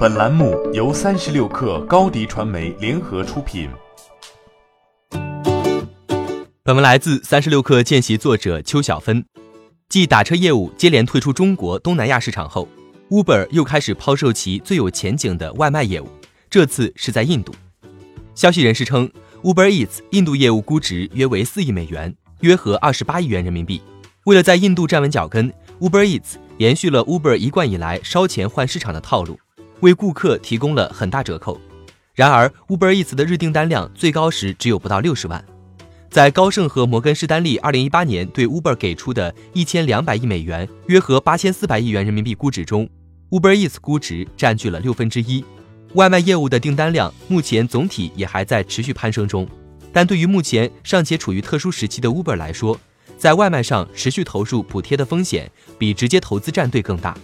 本栏目由三十六氪高低传媒联合出品。本文来自三十六氪见习作者邱小芬。继打车业务接连退出中国、东南亚市场后，Uber 又开始抛售其最有前景的外卖业务，这次是在印度。消息人士称，Uber Eats 印度业务估值约为四亿美元，约合二十八亿元人民币。为了在印度站稳脚跟，Uber Eats 延续了 Uber 一贯以来烧钱换市场的套路。为顾客提供了很大折扣，然而 Uber Eats 的日订单量最高时只有不到六十万。在高盛和摩根士丹利二零一八年对 Uber 给出的一千两百亿美元（约合八千四百亿元人民币）估值中，Uber Eats 估值占据了六分之一。外卖业务的订单量目前总体也还在持续攀升中，但对于目前尚且处于特殊时期的 Uber 来说，在外卖上持续投入补贴的风险比直接投资站队更大。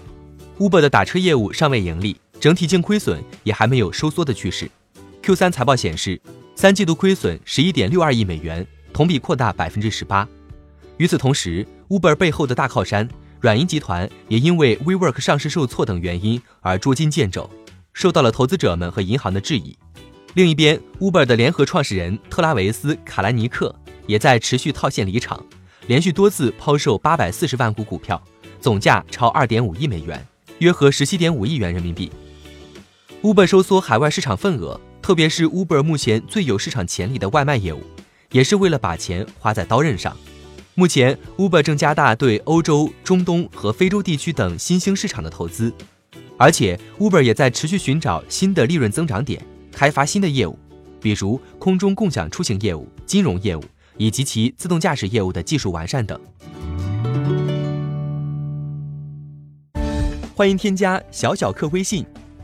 Uber 的打车业务尚未盈利。整体净亏损也还没有收缩的趋势。Q 三财报显示，三季度亏损十一点六二亿美元，同比扩大百分之十八。与此同时，Uber 背后的大靠山软银集团也因为 WeWork 上市受挫等原因而捉襟见肘，受到了投资者们和银行的质疑。另一边，Uber 的联合创始人特拉维斯·卡兰尼克也在持续套现离场，连续多次抛售八百四十万股股票，总价超二点五亿美元，约合十七点五亿元人民币。Uber 收缩海外市场份额，特别是 Uber 目前最有市场潜力的外卖业务，也是为了把钱花在刀刃上。目前，Uber 正加大对欧洲、中东和非洲地区等新兴市场的投资，而且 Uber 也在持续寻找新的利润增长点，开发新的业务，比如空中共享出行业务、金融业务以及其自动驾驶业务的技术完善等。欢迎添加小小客微信。